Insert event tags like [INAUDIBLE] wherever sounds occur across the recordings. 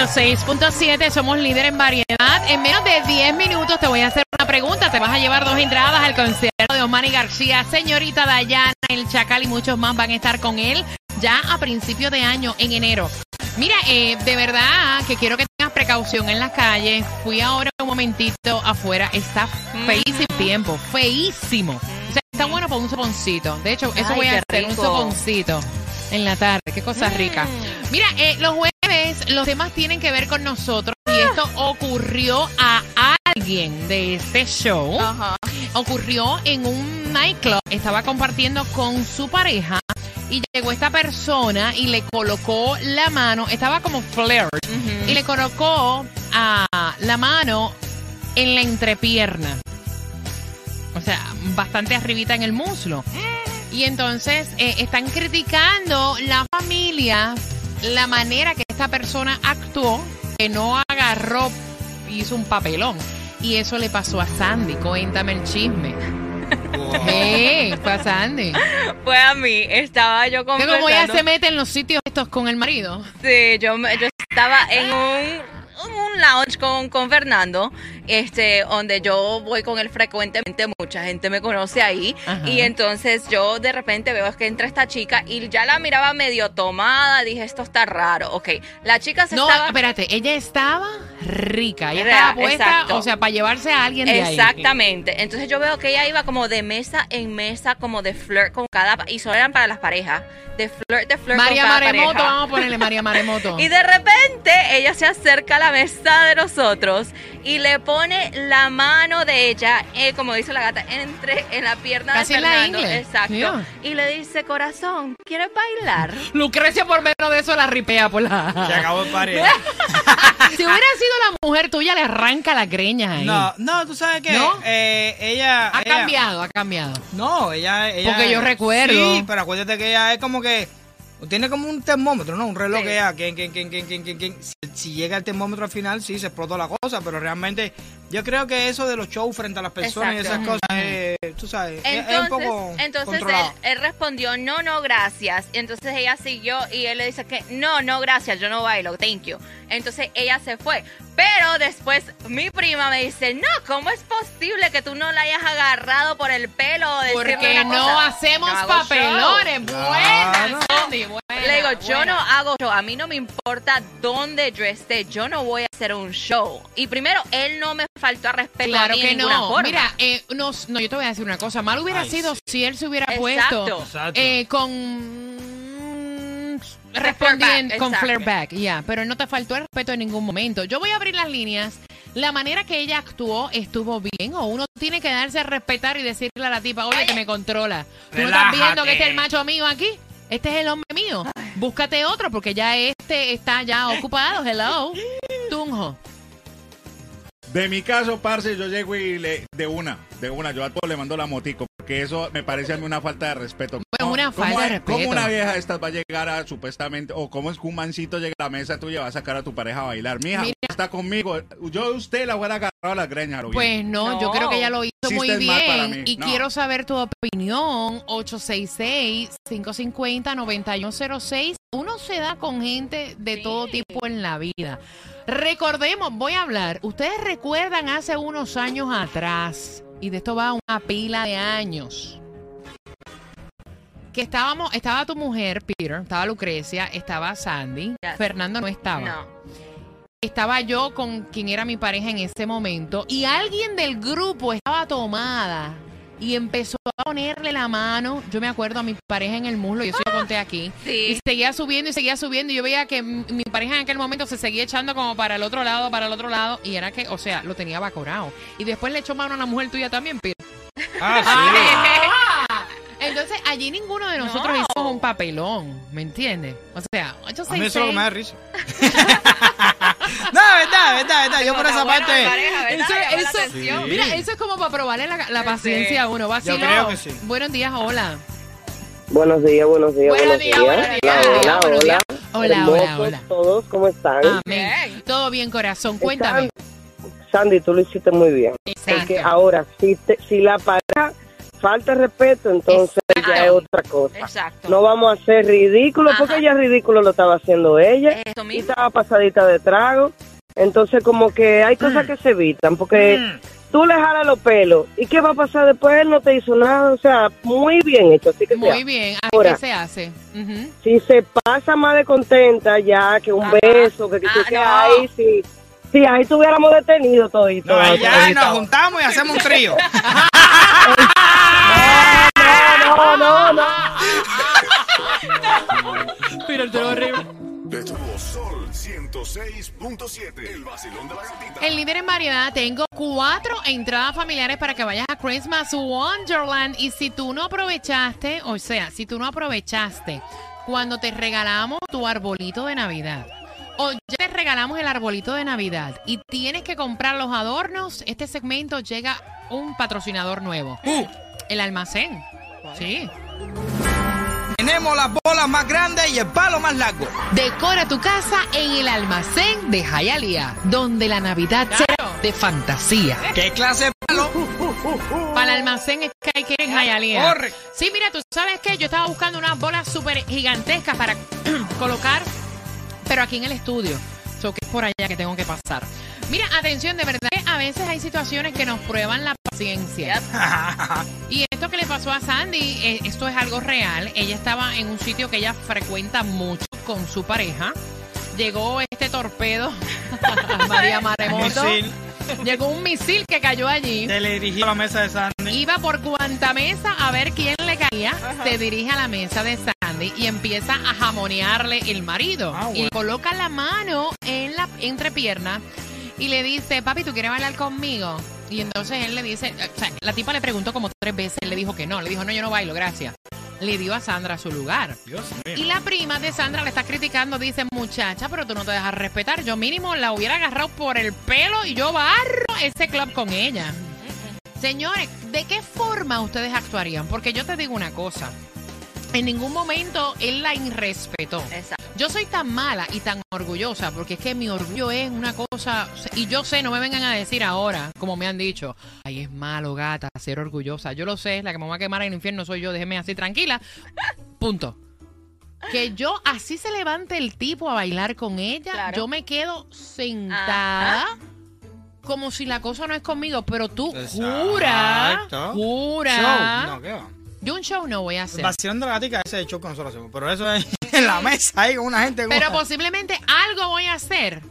106.7, somos líder en variedad. En menos de 10 minutos te voy a hacer una pregunta. Te vas a llevar dos entradas al concierto de Omani García, señorita Dayana, el Chacal y muchos más van a estar con él ya a principio de año, en enero. Mira, eh, de verdad que quiero que tengas precaución en las calles. Fui ahora un momentito afuera. Está feísimo el tiempo, feísimo. O sea, está bueno para un soponcito. De hecho, eso Ay, voy a hacer, un soponcito en la tarde. Qué cosa rica. Mira, eh, los jueves los temas tienen que ver con nosotros y esto ocurrió a alguien de este show. Ajá. Ocurrió en un nightclub. Estaba compartiendo con su pareja y llegó esta persona y le colocó la mano. Estaba como flirt y le colocó a la mano en la entrepierna. O sea, bastante arribita en el muslo. [GASPS] Y entonces eh, están criticando la familia, la manera que esta persona actuó, que no agarró, hizo un papelón. Y eso le pasó a Sandy. Cuéntame el chisme. Hey, fue a Sandy. Fue a mí, estaba yo Que como ella conversando. se mete en los sitios estos con el marido. Sí, yo, me- yo estaba en un, en un lounge con, con Fernando, este, donde yo voy con él frecuentemente, mucha gente me conoce ahí, Ajá. y entonces yo de repente veo que entra esta chica y ya la miraba medio tomada, dije, esto está raro, ok, la chica se No, estaba... espérate, ella estaba rica. Ella Real, estaba puesta, exacto. o sea, para llevarse a alguien de ahí. Exactamente. Entonces yo veo que ella iba como de mesa en mesa, como de flirt con cada y solo eran para las parejas, de flirt, de flirt María con cada Maremoto, pareja. vamos a ponerle María [LAUGHS] Maremoto. Y de repente ella se acerca a la mesa de nosotros y le pone la mano de ella, eh, como dice la gata, entre en la pierna Casi de la Fernando. ingle. Exacto. Yeah. Y le dice, corazón, ¿quieres bailar? Lucrecia por menos de eso la ripea por la... Se acabó el party. [LAUGHS] Si hubiera sido la mujer tuya, le arranca la greña ahí. No, no, tú sabes que ¿No? eh, ella. Ha ella- cambiado, ha cambiado. No, ella, ella. Porque yo recuerdo. Sí, pero acuérdate que ella es como que. Tiene como un termómetro, ¿no? Un reloj Sí. que ella. Que, que, que, que, que, que- que- si, si llega el termómetro al final, sí, se explotó la cosa. Pero realmente, yo creo que eso de los shows frente a las personas y esas cosas, eh, tú sabes, es- es, un Entonces, poco. entonces él, respondió, no, no, gracias. Entonces ella siguió y él le dice que, no, no, gracias, yo no bailo, thank you. Entonces ella se fue. Pero después mi prima me dice, no, ¿cómo es posible que tú no la hayas agarrado por el pelo? Porque no cosa? hacemos No papelones. Claro. Buena. Le digo, yo no hago show, a mí no me importa dónde yo esté, yo no voy a hacer un show. Y primero, él no me faltó a respeto Claro a mí que de ninguna no. forma. Mira, eh, no, no, yo te voy a decir una cosa. Mal hubiera Ay, sido si él se hubiera Exacto. puesto eh, con respondiendo con flare back, ya, pero no te faltó el respeto en ningún momento. Yo voy a abrir las líneas. La manera que ella actuó estuvo bien o uno tiene que darse a respetar y decirle a la tipa, oye, que me controla. Tú no estás viendo que este es el macho mío aquí. Este es el hombre mío. Búscate otro porque ya este está ya ocupado. Hello. Tunjo. De mi caso, parce, yo llego y le, de una, de una, yo a todo le mando la motico, porque eso me parece a mí una falta de respeto. Bueno, una ¿Cómo- falta de respeto. ¿Cómo una vieja de estas va a llegar a supuestamente, o cómo es que un mancito llega a la mesa tuya y va a sacar a tu pareja a bailar? Mija, Mira. Está conmigo, yo usted la hubiera agarrado a la greña, lo. Pues no, yo creo que ella lo hizo muy bien y No. quiero saber tu opinión. 866-550-9106. Uno se da con gente de Sí. todo tipo en la vida. Recordemos, voy a hablar. Ustedes recuerdan hace unos años atrás, y de esto va una pila de años, que estábamos, estaba tu mujer, Peter, estaba Lucrecia, estaba Sandy, Yes. Fernando no estaba. No. Estaba yo con quien era mi pareja en ese momento y alguien del grupo estaba tomada y empezó a ponerle la mano, yo me acuerdo a mi pareja en el muslo, yo sí lo conté aquí, [LAUGHS] Sí. y seguía subiendo y seguía subiendo y yo veía que mi pareja en aquel momento se seguía echando como para el otro lado, para el otro lado y era que, o sea, lo tenía vacorado. Y después le echó mano a la mujer tuya también, Pete. Ah, sí. [LAUGHS] [LAUGHS] Ah, Entonces, allí ninguno de nosotros No. hicimos un papelón, ¿me entiendes? O sea, A mí eso es lo que me da 866 risa. No, verdad, verdad, verdad. Yo por esa parte. Eso- eso- atención. Mira, eso es como para probarle la, la paciencia a uno. Vacilón. creo que sí. Buenos días, hola. Buenos días, buenos días, Buenos días, buenos días, Hola, hola, hola. Hola, hola, hola. todos, ¿cómo están? Amén. Todo bien, corazón. Cuéntame. Sandy, tú lo hiciste muy bien. Porque Exacto. ahora, si, te- si la pareja falta respeto, entonces Exacto. ya es otra cosa. Exacto. No vamos a hacer ridículo, porque Ajá. ya ridículo lo estaba haciendo ella. Eso Y mismo. estaba pasadita de trago. Entonces, como que hay cosas que se evitan, porque Mm. tú le jalas los pelos. ¿Y qué va a pasar después? Él no te hizo nada. O sea, muy bien hecho. Así que Muy sea. bien. ¿A Ahora. ¿Qué se hace? Si se pasa más de contenta ya que un Ajá. beso, que, que, Ah, que no. ahí sí. Sí, ahí tuviéramos detenido todito. No, todito. nos juntamos y hacemos un trío. [LAUGHS] No, no, no. Mira, el horrible. De tuvo Sol 106.7. El vacilón de la gatita. El líder en variedad, tengo cuatro entradas familiares para que vayas a Christmas Wonderland. Y si tú no aprovechaste, o sea, si tú no aprovechaste cuando te regalamos tu arbolito de Navidad, o ya te regalamos el arbolito de Navidad y tienes que comprar los adornos, este segmento llega un patrocinador nuevo. Uh, El almacén. Sí. tenemos las bolas más grandes y el palo más largo. Decora tu casa en el almacén de Hialeah, donde la Navidad será de fantasía. ¿Qué clase de palo? Para el almacén es que hay que ir en Hialeah. Corre. Sí, mira, tú sabes que yo estaba buscando unas bolas súper gigantescas para [CLEARS THROAT] colocar, pero aquí en el estudio. So que es por allá que tengo que pasar. Mira, atención, de verdad que a veces hay situaciones que nos prueban la paciencia. [LAUGHS] Y esto que le pasó a Sandy, eh, esto es algo real. Ella estaba en un sitio que ella frecuenta mucho con su pareja. Llegó este torpedo, [LAUGHS] María [LAUGHS] Maremoto. Llegó un misil que cayó allí. Se le dirigió a la mesa de Sandy. Iba por cuanta mesa a ver quién le caía. Se dirige a la mesa de Sandy y empieza a jamonearle el marido. Ah, Y bueno. coloca la mano en la entrepierna y le dice, papi, ¿tú quieres bailar conmigo? Y entonces él le dice, o sea, la tipa le preguntó como tres veces, él le dijo que no. Le dijo, no, yo no bailo, gracias. Le dio a Sandra su lugar. Dios mío. Y la prima de Sandra le está criticando, dice, muchacha, pero tú no te dejas respetar. Yo mínimo la hubiera agarrado por el pelo y yo barro ese club con ella. Señores, ¿de qué forma ustedes actuarían? Porque yo te digo una cosa. En ningún momento él la irrespetó. Exacto. Yo soy tan mala y tan orgullosa porque es que mi orgullo es una cosa y yo sé, no me vengan a decir ahora, como me han dicho, ay, es malo, gata, ser orgullosa. Yo lo sé, la que me va a quemar en el infierno soy yo, déjeme así tranquila. Punto. Que yo así se levante el tipo a bailar con ella, Claro. yo me quedo sentada como si la cosa no es conmigo, pero tú jura, Exacto. jura. Show. No, ¿qué va? Yo un show no voy a hacer. vacilón de la gatica, ese es el show que nosotros hacemos. Pero eso es [LAUGHS] en la mesa ahí con una gente. Pero como- posiblemente algo voy a hacer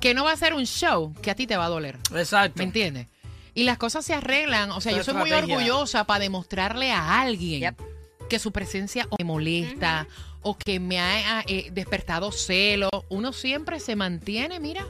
que no va a ser un show que a ti te va a doler. Exacto. ¿Me entiendes? Y las cosas se arreglan. O sea, Esa yo soy muy orgullosa para demostrarle a alguien Yep. que su presencia me molesta o que me ha eh, despertado celo. Uno siempre se mantiene, mira,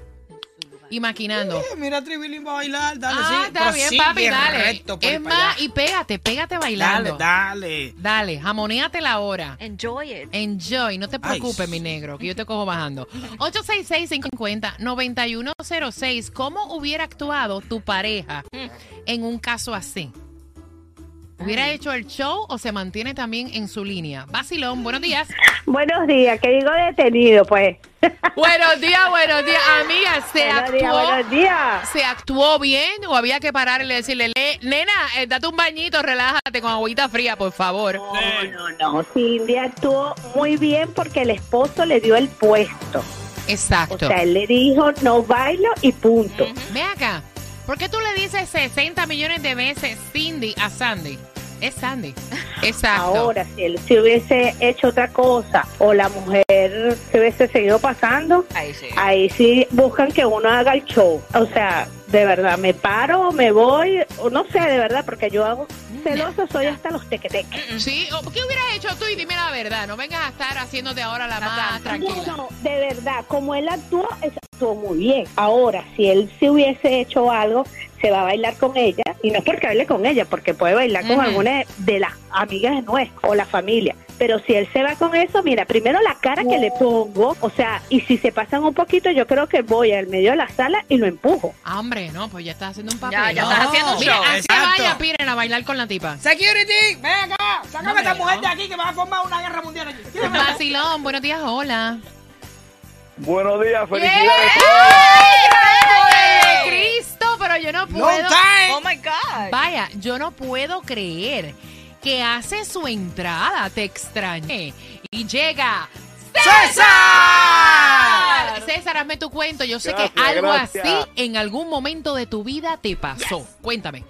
y maquinando. Eh, mira, Tribilín va a bailar, dale, ah, sí. está bien, papi, dale. recto por ahí Es más, allá. y pégate, pégate Dale, bailando. dale. Dale, jamoneate la hora. Enjoy it. Enjoy, no te Ay. preocupes, mi negro, que yo te cojo bajando. [LAUGHS] 866-550-9106. ¿Cómo hubiera actuado tu pareja en un caso así? ¿Hubiera hecho el show o se mantiene también en su línea? Basilón, buenos días. Buenos días, que digo detenido, pues. buenos días, buenos días. Amiga, [LAUGHS] ¿se buenos días, actuó, buenos días. ¿se actuó bien o había que pararle y decirle, "Le- nena, eh, date un bañito, relájate con agüita fría, por favor? No, no, no. Cindy actuó muy bien porque el esposo le dio el puesto. O Exacto. sea, él le dijo, no bailo y punto. Ve acá. ¿Por qué tú le dices 60 millones de veces Cindy a Sandy? Es Sandy. Exacto. Ahora, si él se hubiese hecho otra cosa o la mujer se hubiese seguido pasando, Ahí sí. ahí sí buscan que uno haga el show. O sea, de verdad, me paro, me voy, o no sé, de verdad, porque yo hago celoso, soy hasta los tequeteques. Sí, o ¿qué hubieras hecho tú? Y dime la verdad. No vengas a estar haciéndote ahora la más tranquila. No, no, de verdad, como él actuó, actuó muy bien. Ahora, si él se hubiese hecho algo, se va a bailar con ella, y no es porque baile con ella, porque puede bailar con Ujú. alguna de las amigas nuestras o la familia. Pero si él se va con eso, mira, primero la cara que le pongo, o sea, y si se pasan un poquito, yo creo que voy al medio de la sala y lo empujo. Ah, hombre, no, pues ya estás haciendo un papel. Ya, ya estás haciendo un Mira, show. así Exacto. vaya, Piren, a bailar con la tipa. Security, ven acá, sácame No, a esta mujer no. de aquí que va a formar una guerra mundial aquí. [LAUGHS] Vacilón, buenos días, hola. Buenos días, ¡Ay, felicidades. de Cristo! Pero yo no Long puedo. time. Oh my God. Vaya, yo no puedo creer que hace su entrada, te extrañé. Y llega ¡César! César, hazme tu cuento. Yo sé Gracias, que algo gracias. así en algún momento de tu vida te pasó. Cuéntame.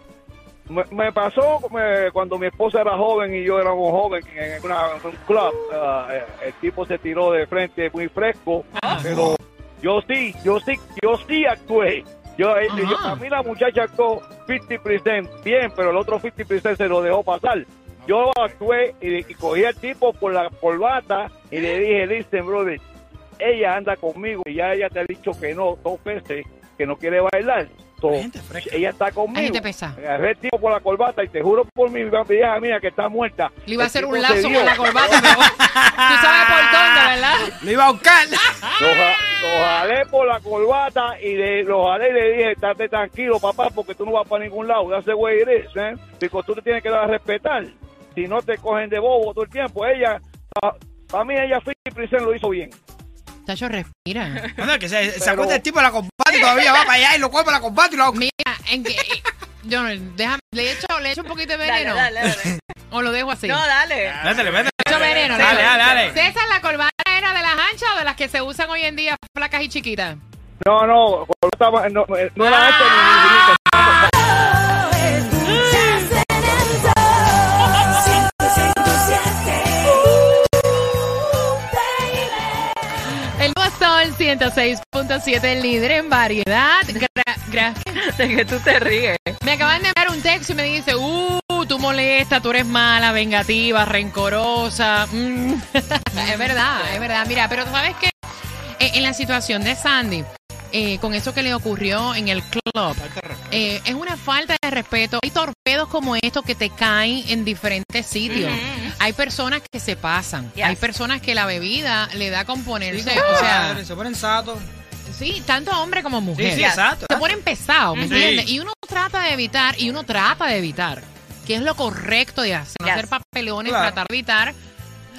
Me, me pasó me- cuando mi esposa era joven y yo éramos jóvenes en, una- en un club. ah, eh, el tipo se tiró de frente muy fresco, pero yo sí, yo sí, yo sí actué. Yo, eh, yo- a mí la muchacha actuó 50% bien, pero el otro 50% se lo dejó pasar. Yo actué y, y cogí al tipo por la corbata y le dije, listen, brother, ella anda conmigo y ya ella te ha dicho que no dos veces, que no quiere bailar. So, ella está conmigo. Gente pesa. Agarré el tipo por la corbata y te juro por mi vieja mía que está muerta. Le iba a hacer un lazo con la corbata, pero [LAUGHS] tú sabes por dónde, ¿verdad? Lo iba a buscar. Jalé por la corbata y le, lo jalé y le dije, estate tranquilo, papá, porque tú no vas para ningún lado. That's the way it is, ¿eh? Porque tú te tienes que dar a respetar. Si no te cogen de bobo todo el tiempo. Ella, para mí, ella, Philip lo hizo bien. Chacho, respira. Bueno, que se, se Pero- acuerda el tipo de la combate y todavía va para allá y lo para la combate y lo Mira, en que. Yo no, déjame, le echo, le echo un poquito de veneno. dale, dale. O lo dejo así. No, dale. Métele, métele. Le echo veneno. Dale, dale, dale. César, ¿la corbata era de las anchas o de las que se usan hoy en día, flacas y chiquitas? No, no, corbata, no, no era esto ni ni- El nuevo Sol 106.7, el líder en variedad. Gra- gracias. De que tú te ríes. Me acaban de enviar un texto y me dice, uh, tú molesta, tú eres mala, vengativa, rencorosa. Mm. [LAUGHS] es verdad, es verdad. Mira, pero tú sabes que en la situación de Sandy, eh, con eso que le ocurrió en el club, eh, es una falta de respeto. Hay torpedos como estos que te caen en diferentes sitios. Hay personas que se pasan. Yes. Hay personas que la bebida le da a componerse. Sí, o sea, se ponen satos. Sí, tanto hombre como mujer. Sí, sí, exacto. Se ponen pesados, ¿me Sí. entiendes? Y uno trata de evitar, y uno trata de evitar, que es lo correcto de hacer. Yes. hacer papelones, Claro. tratar de evitar.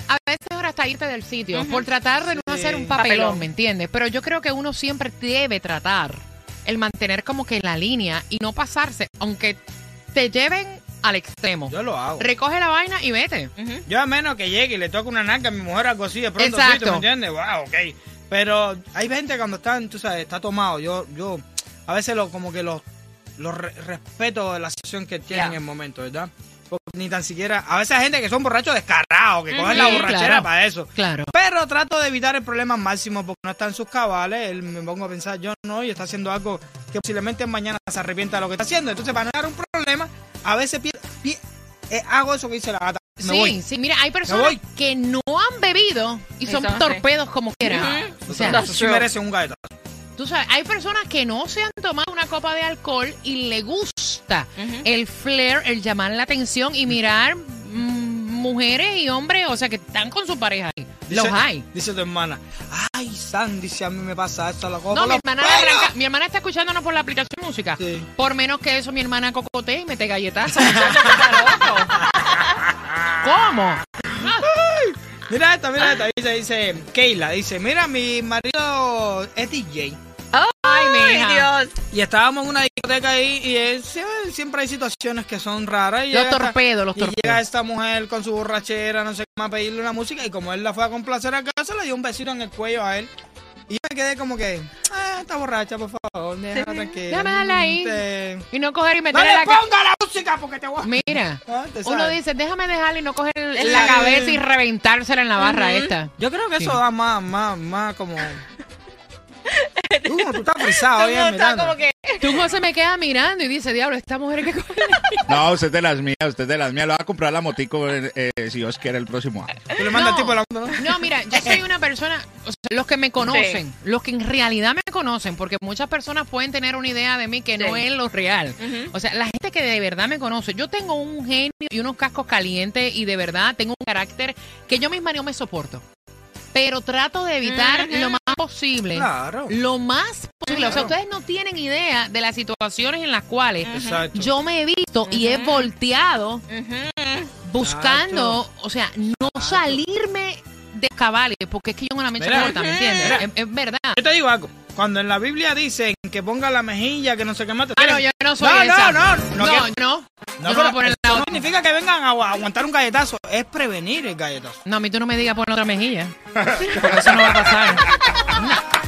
A veces hasta irte del sitio, por tratar de no hacer un papelón, Papelón. ¿me entiendes? Pero yo creo que uno siempre debe tratar el mantener como que la línea y no pasarse, aunque te lleven al extremo. Yo lo hago. Recoge la vaina y vete. Yo a menos que llegue y le toque una narca a mi mujer algo así de pronto, Exacto. sí, ¿tú me entiendes? Wow, ok. Pero hay gente cuando están, tú sabes, está tomado. Yo, yo a veces lo, como que los, los re- respeto de la situación que tienen en el momento, ¿verdad? Porque ni tan siquiera, a veces hay gente que son borrachos descarados, que cogen la borrachera claro. para eso. Claro. Pero trato de evitar el problema máximo porque no está en sus cabales. Él me pongo a pensar, yo no, y está haciendo algo que posiblemente mañana se arrepienta de lo que está haciendo. Entonces, para no dar un problema, a veces eh, hago eso que dice la gata. Me sí, voy. sí, mira, hay personas que no han bebido y son torpedos como quieran. Ujú. O sea, Eso sí merece un galletazo. Tú sabes, hay personas que no se han tomado una copa de alcohol y le gusta el flair, el llamar la atención y mirar mm, mujeres y hombres, o sea, que están con su pareja ahí. Los hay. Dice tu hermana, ay, Sandy, si a mí me pasa esto, lo cojo No, mi hermana, le pelos". arranca- mi hermana está escuchándonos por la aplicación de música. Sí. Por menos que eso, mi hermana cocotea y mete galletazos. [LAUGHS] ¿Cómo? Mira esto, mira esto. Dice, dice, Keila, dice, mira, mi marido es DJ. Ay, Ay, mija. Dios. Y estábamos en una discoteca ahí y él, siempre, hay situaciones que son raras. Y Los torpedos, los Y llega torpedos. esta mujer con su borrachera, no sé qué más, a pedirle una música. Y como él la fue a complacer a casa, le dio un besito en el cuello a él. Y yo me quedé como que, ah, está borracha, por favor, déjala tranquila. Déjame darla ahí. Te- Y no coger y No meterle le la ca- ponga la música porque te voy a... Mira, [LAUGHS] Ah, uno dice, déjame dejarle y no coger la Sí. cabeza y reventársela en la barra esta. Yo creo que Sí. eso da más, más, más como... [LAUGHS] Tú, tú estás frisado, oye, como que Tú, José, me queda mirando y dice, diablo, esta mujer que. [LAUGHS] No, usted es de las mías, usted es de las mías. Lo va a comprar la motico eh, eh, si Dios quiere el próximo año. Tú le mandas No. al tipo la ¿no? No, mira, yo soy una persona, o sea, los que me conocen, los que en realidad me conocen, porque muchas personas pueden tener una idea de mí que no es lo real. O sea, la gente que de verdad me conoce, yo tengo un genio y unos cascos calientes y de verdad tengo un carácter que yo misma no me soporto. Pero trato de evitar lo más posible. Claro. Lo más posible. O sea, ustedes no tienen idea de las situaciones en las cuales Exacto. yo me he visto y he volteado buscando, o sea, no salirme de cabales, porque es que yo no la me corta, ¿me entiendes? Es, es verdad. Yo te digo algo. Cuando en la Biblia dicen que ponga la mejilla, que no sé qué más. te Ah, no, yo no soy no, esa. no, no, No, no, que- no. No, pero eso significa que vengan a a aguantar un galletazo. Es prevenir el galletazo. No, a mí tú no me digas poner otra mejilla. [LAUGHS] Porque eso no va a pasar. No. [LAUGHS]